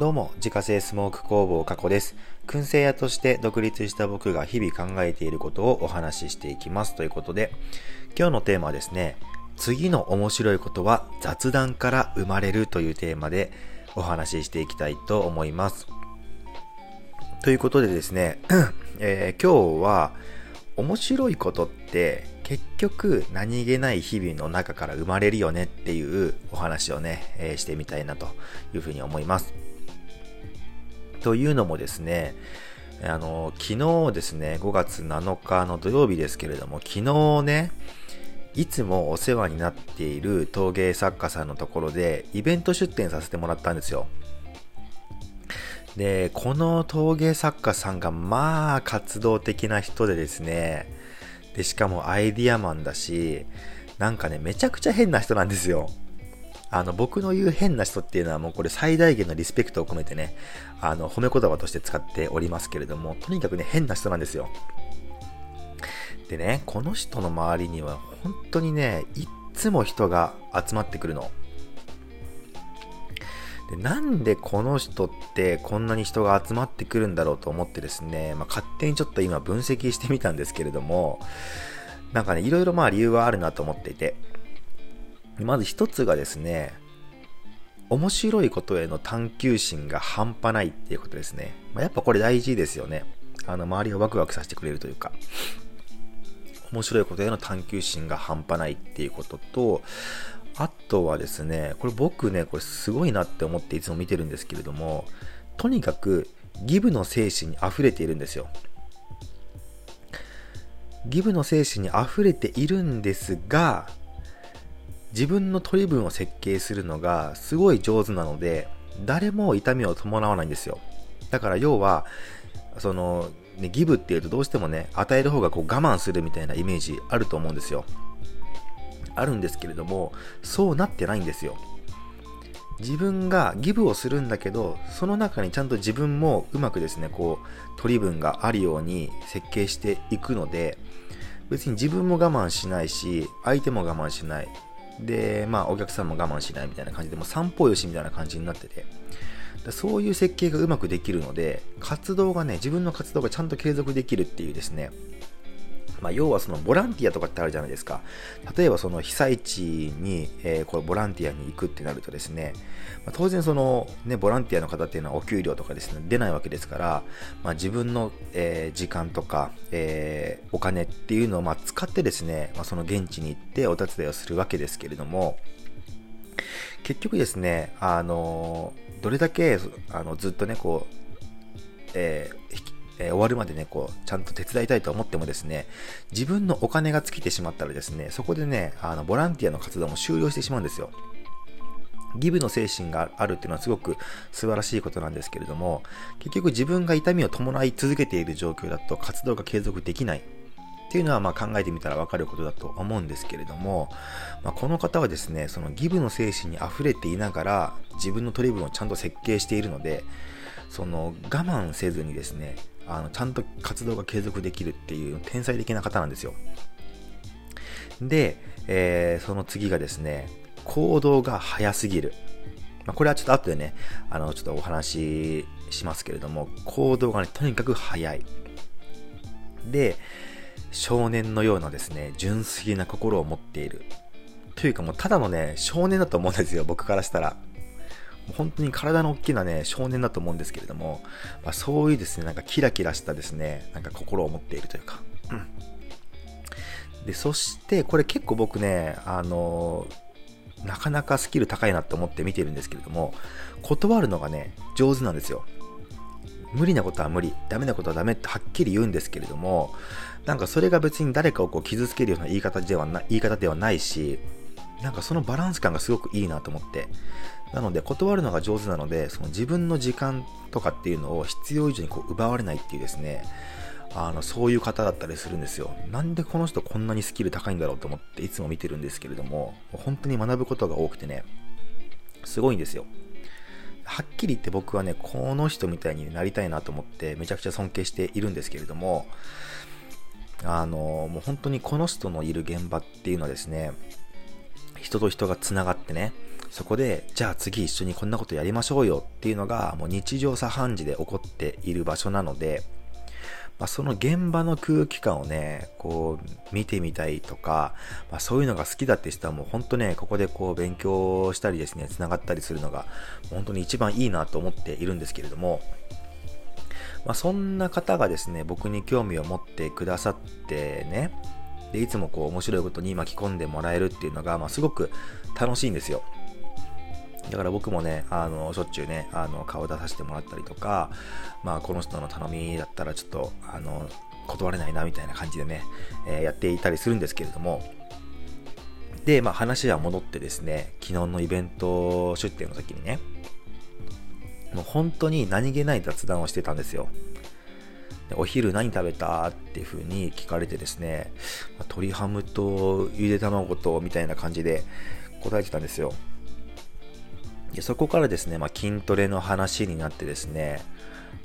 どうも、自家製スモーク工房加古です。燻製屋として独立した僕が日々考えていることをお話ししていきます。ということで、今日のテーマはですね、次の面白いことは雑談から生まれるというテーマでお話ししていきたいと思います。ということでですね、えー、今日は面白いことって結局何気ない日々の中から生まれるよねっていうお話をね、えー、してみたいなというふうに思います。というのもですね、あの、昨日ですね、5月7日の土曜日ですけれども、昨日ね、いつもお世話になっている陶芸作家さんのところでイベント出展させてもらったんですよ。で、この陶芸作家さんがまあ活動的な人でですね、で、しかもアイディアマンだし、なんかね、めちゃくちゃ変な人なんですよ。あの、僕の言う変な人っていうのはもうこれ最大限のリスペクトを込めてね、あの、褒め言葉として使っておりますけれども、とにかくね、変な人なんですよ。でね、この人の周りには本当にね、いっつも人が集まってくるの。でなんでこの人ってこんなに人が集まってくるんだろうと思ってですね、まあ、勝手にちょっと今分析してみたんですけれども、なんかね、いろいろまあ理由はあるなと思っていて、まず一つがですね、面白いことへの探求心が半端ないっていうことですね。まあ、やっぱこれ大事ですよね。あの、周りをワクワクさせてくれるというか、面白いことへの探求心が半端ないっていうことと、あとはですね、これ僕ね、これすごいなって思っていつも見てるんですけれども、とにかくギブの精神に溢れているんですよ。ギブの精神に溢れているんですが、自分の取り分を設計するのがすごい上手なので、誰も痛みを伴わないんですよ。だから要は、その、ね、ギブっていうとどうしてもね、与える方がこう我慢するみたいなイメージあると思うんですよ。あるんですけれども、そうなってないんですよ。自分がギブをするんだけど、その中にちゃんと自分もうまくですね、こう、取り分があるように設計していくので、別に自分も我慢しないし、相手も我慢しない。で、まあ、お客さんも我慢しないみたいな感じで、もう三方よしみたいな感じになってて、そういう設計がうまくできるので、活動がね、自分の活動がちゃんと継続できるっていうですね、まあ、要はそのボランティアとかってあるじゃないですか。例えばその被災地に、えー、これボランティアに行くってなるとですね、まあ、当然そのね、ボランティアの方っていうのはお給料とかですね、出ないわけですから、まあ、自分の、えー、時間とか、えー、お金っていうのをま使ってですね、まその現地に行ってお手伝いをするわけですけれども、結局ですね、あのどれだけあのずっとね、こう、えー、えー、終わるまでね、こう、ちゃんと手伝いたいと思ってもですね、自分のお金が尽きてしまったらですね、そこでね、あの、ボランティアの活動も終了してしまうんですよ。ギブの精神があるっていうのはすごく素晴らしいことなんですけれども、結局自分が痛みを伴い続けている状況だと活動が継続できないっていうのはまあ考えてみたらわかることだと思うんですけれども、まあ、この方はですね、そのギブの精神に溢れていながら自分の取り分をちゃんと設計しているので、その我慢せずにですね、あのちゃんと活動が継続できるっていう天才的な方なんですよ。で、えー、その次がですね、行動が早すぎる。まあ、これはちょっと後でね、あの、ちょっとお話ししますけれども、行動がね、とにかく早い。で、少年のようなですね、純粋な心を持っている。というかもうただのね、少年だと思うんですよ、僕からしたら。本当に体の大きなね、少年だと思うんですけれども、まあ、そういうですね、なんかキラキラしたですね、なんか心を持っているというか。うん、で、そして、これ結構僕ね、あのなかなかスキル高いなって思って見てるんですけれども、断るのがね、上手なんですよ。無理なことは無理、ダメなことはダメってはっきり言うんですけれども、なんかそれが別に誰かをこう傷つけるような言い方ではな言い方ではないし、なんかそのバランス感がすごくいいなと思って。なので、断るのが上手なので、その自分の時間とかっていうのを必要以上にこう奪われないっていうですね、あの、そういう方だったりするんですよ。なんでこの人こんなにスキル高いんだろうと思っていつも見てるんですけれども、本当に学ぶことが多くてね、すごいんですよ。はっきり言って僕はね、この人みたいになりたいなと思ってめちゃくちゃ尊敬しているんですけれども、あの、もう本当にこの人のいる現場っていうのはですね、人と人が繋がってね、そこで、じゃあ次一緒にこんなことやりましょうよっていうのが、もう日常茶飯事で起こっている場所なので、まあ、その現場の空気感をね、こう、見てみたいとか、まあ、そういうのが好きだって人はもう本当ね、ここでこう勉強したりですね、繋がったりするのが、本当に一番いいなと思っているんですけれども、まあ、そんな方がですね、僕に興味を持ってくださってね、で、いつもこう面白いことに巻き込んでもらえるっていうのが、まあ、すごく楽しいんですよ。だから僕もね、あの、しょっちゅうね、あの、顔出させてもらったりとか、まあ、この人の頼みだったらちょっと、あの、断れないなみたいな感じでね、えー、やっていたりするんですけれども、で、まあ話は戻ってですね、昨日のイベント出店の時にね、もう本当に何気ない雑談をしてたんですよ。でお昼何食べたっていう風に聞かれてですね、鶏ハムとゆで卵とみたいな感じで答えてたんですよ。でそこからですね、まあ、筋トレの話になってですね、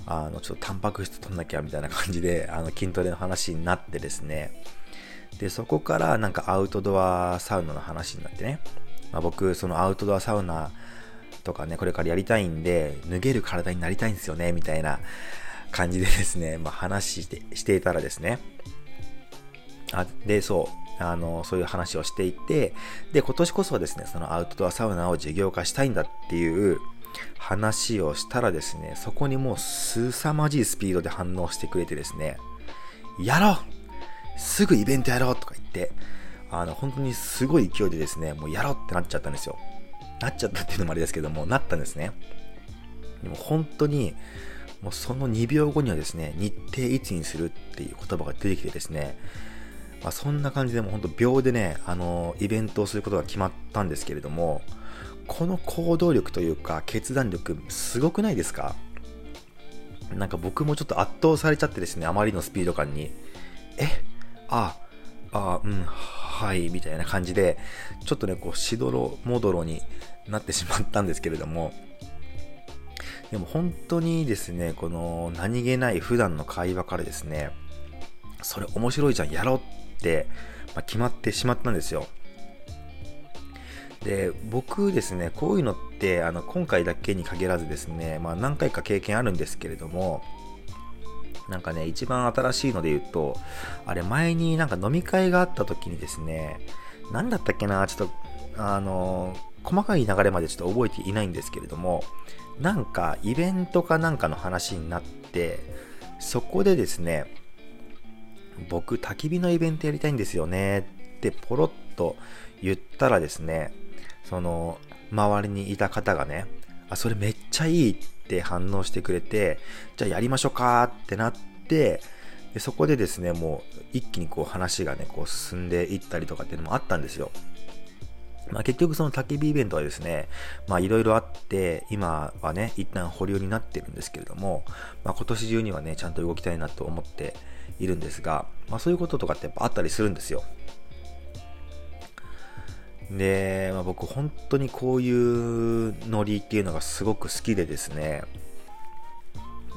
あの、ちょっとタンパク質取んなきゃみたいな感じで、あの、筋トレの話になってですね、で、そこからなんかアウトドアサウナの話になってね、まあ、僕、そのアウトドアサウナとかね、これからやりたいんで、脱げる体になりたいんですよね、みたいな感じでですね、まあ、話してしていたらですね、あで、そう、あの、そういう話をしていて、で、今年こそはですね、そのアウトドアサウナを事業化したいんだっていう話をしたらですね、そこにもう凄まじいスピードで反応してくれてですね、やろうすぐイベントやろうとか言って、あの、本当にすごい勢いでですね、もうやろうってなっちゃったんですよ。なっちゃったっていうのもあれですけども、なったんですね。でも本当に、もうその2秒後にはですね、日程いつにするっていう言葉が出てきてですね、まあ、そんな感じでもう本当秒でね、あの、イベントをすることが決まったんですけれども、この行動力というか決断力すごくないですか？なんか僕もちょっと圧倒されちゃってですね、あまりのスピード感に、え、あ、あ、うん、はい、みたいな感じで、ちょっとね、こう、しどろもどろになってしまったんですけれども、でも本当にですね、この何気ない普段の会話からですね、それ面白いじゃん、やろう、まあ、決まってしまったんですよ。で、僕ですね、こういうのって、あの、今回だけに限らずですね、まあ何回か経験あるんですけれども、なんかね、一番新しいので言うと、あれ前になんか飲み会があった時にですね、何だったっけな、ちょっと、あの、細かい流れまでちょっと覚えていないんですけれども、なんかイベントかなんかの話になって、そこでですね、僕、焚き火のイベントやりたいんですよねってポロッと言ったらですね、その、周りにいた方がね、あ、それめっちゃいいって反応してくれて、じゃあやりましょうかってなって、でそこでですね、もう一気にこう話がね、こう進んでいったりとかっていうのもあったんですよ。まあ、結局その焚き火イベントはですね、まあいろいろあって、今はね、一旦保留になってるんですけれども、まあ今年中にはね、ちゃんと動きたいなと思っているんですが、まあそういうこととかってやっぱあったりするんですよ。で、まあ、僕本当にこういうノリっていうのがすごく好きでですね、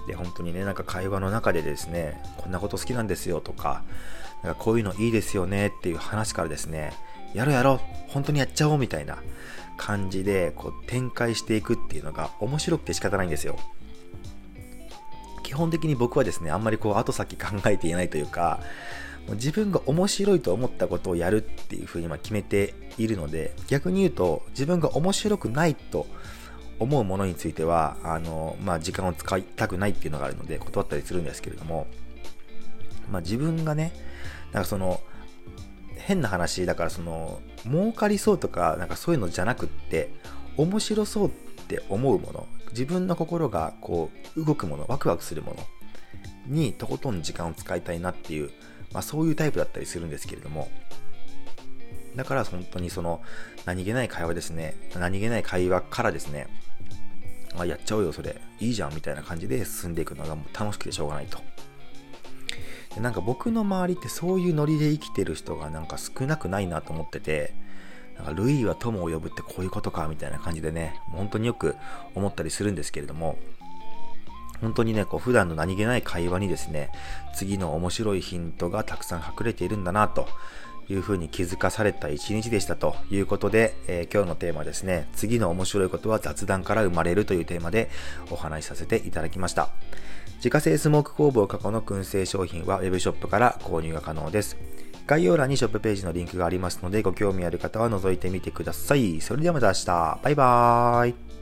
で、本当にね、なんか会話の中でですね、こんなこと好きなんですよとか、なんかこういうのいいですよねっていう話からですね、やろうやろう本当にやっちゃおうみたいな感じでこう展開していくっていうのが面白くて仕方ないんですよ。基本的に僕はですね、あんまりこう後先考えていないというか、もう自分が面白いと思ったことをやるっていうふうに決めているので、逆に言うと自分が面白くないと思うものについては、あの、まあ、時間を使いたくないっていうのがあるので断ったりするんですけれども、まあ、自分がね、なんかその、変な話、だからその、儲かりそうとか、なんかそういうのじゃなくって、面白そうって思うもの、自分の心がこう、動くもの、ワクワクするものにとことん時間を使いたいなっていう、まあそういうタイプだったりするんですけれども、だから本当にその、何気ない会話ですね、何気ない会話からですね、あ、やっちゃおうよ、それ、いいじゃん、みたいな感じで進んでいくのがもう楽しくてしょうがないと。なんか僕の周りってそういうノリで生きてる人がなんか少なくないなと思ってて、なんか、ルイは友を呼ぶってこういうことか、みたいな感じでね、本当によく思ったりするんですけれども、本当にね、こう、普段の何気ない会話にですね、次の面白いヒントがたくさん隠れているんだな、というふうに気づかされた一日でしたということで、えー、今日のテーマですね、次の面白いことは雑談から生まれるというテーマでお話しさせていただきました。自家製スモーク工房過去の燻製商品は Web ショップから購入が可能です。概要欄にショップページのリンクがありますので、ご興味ある方は覗いてみてください。それではまた明日。バイバーイ。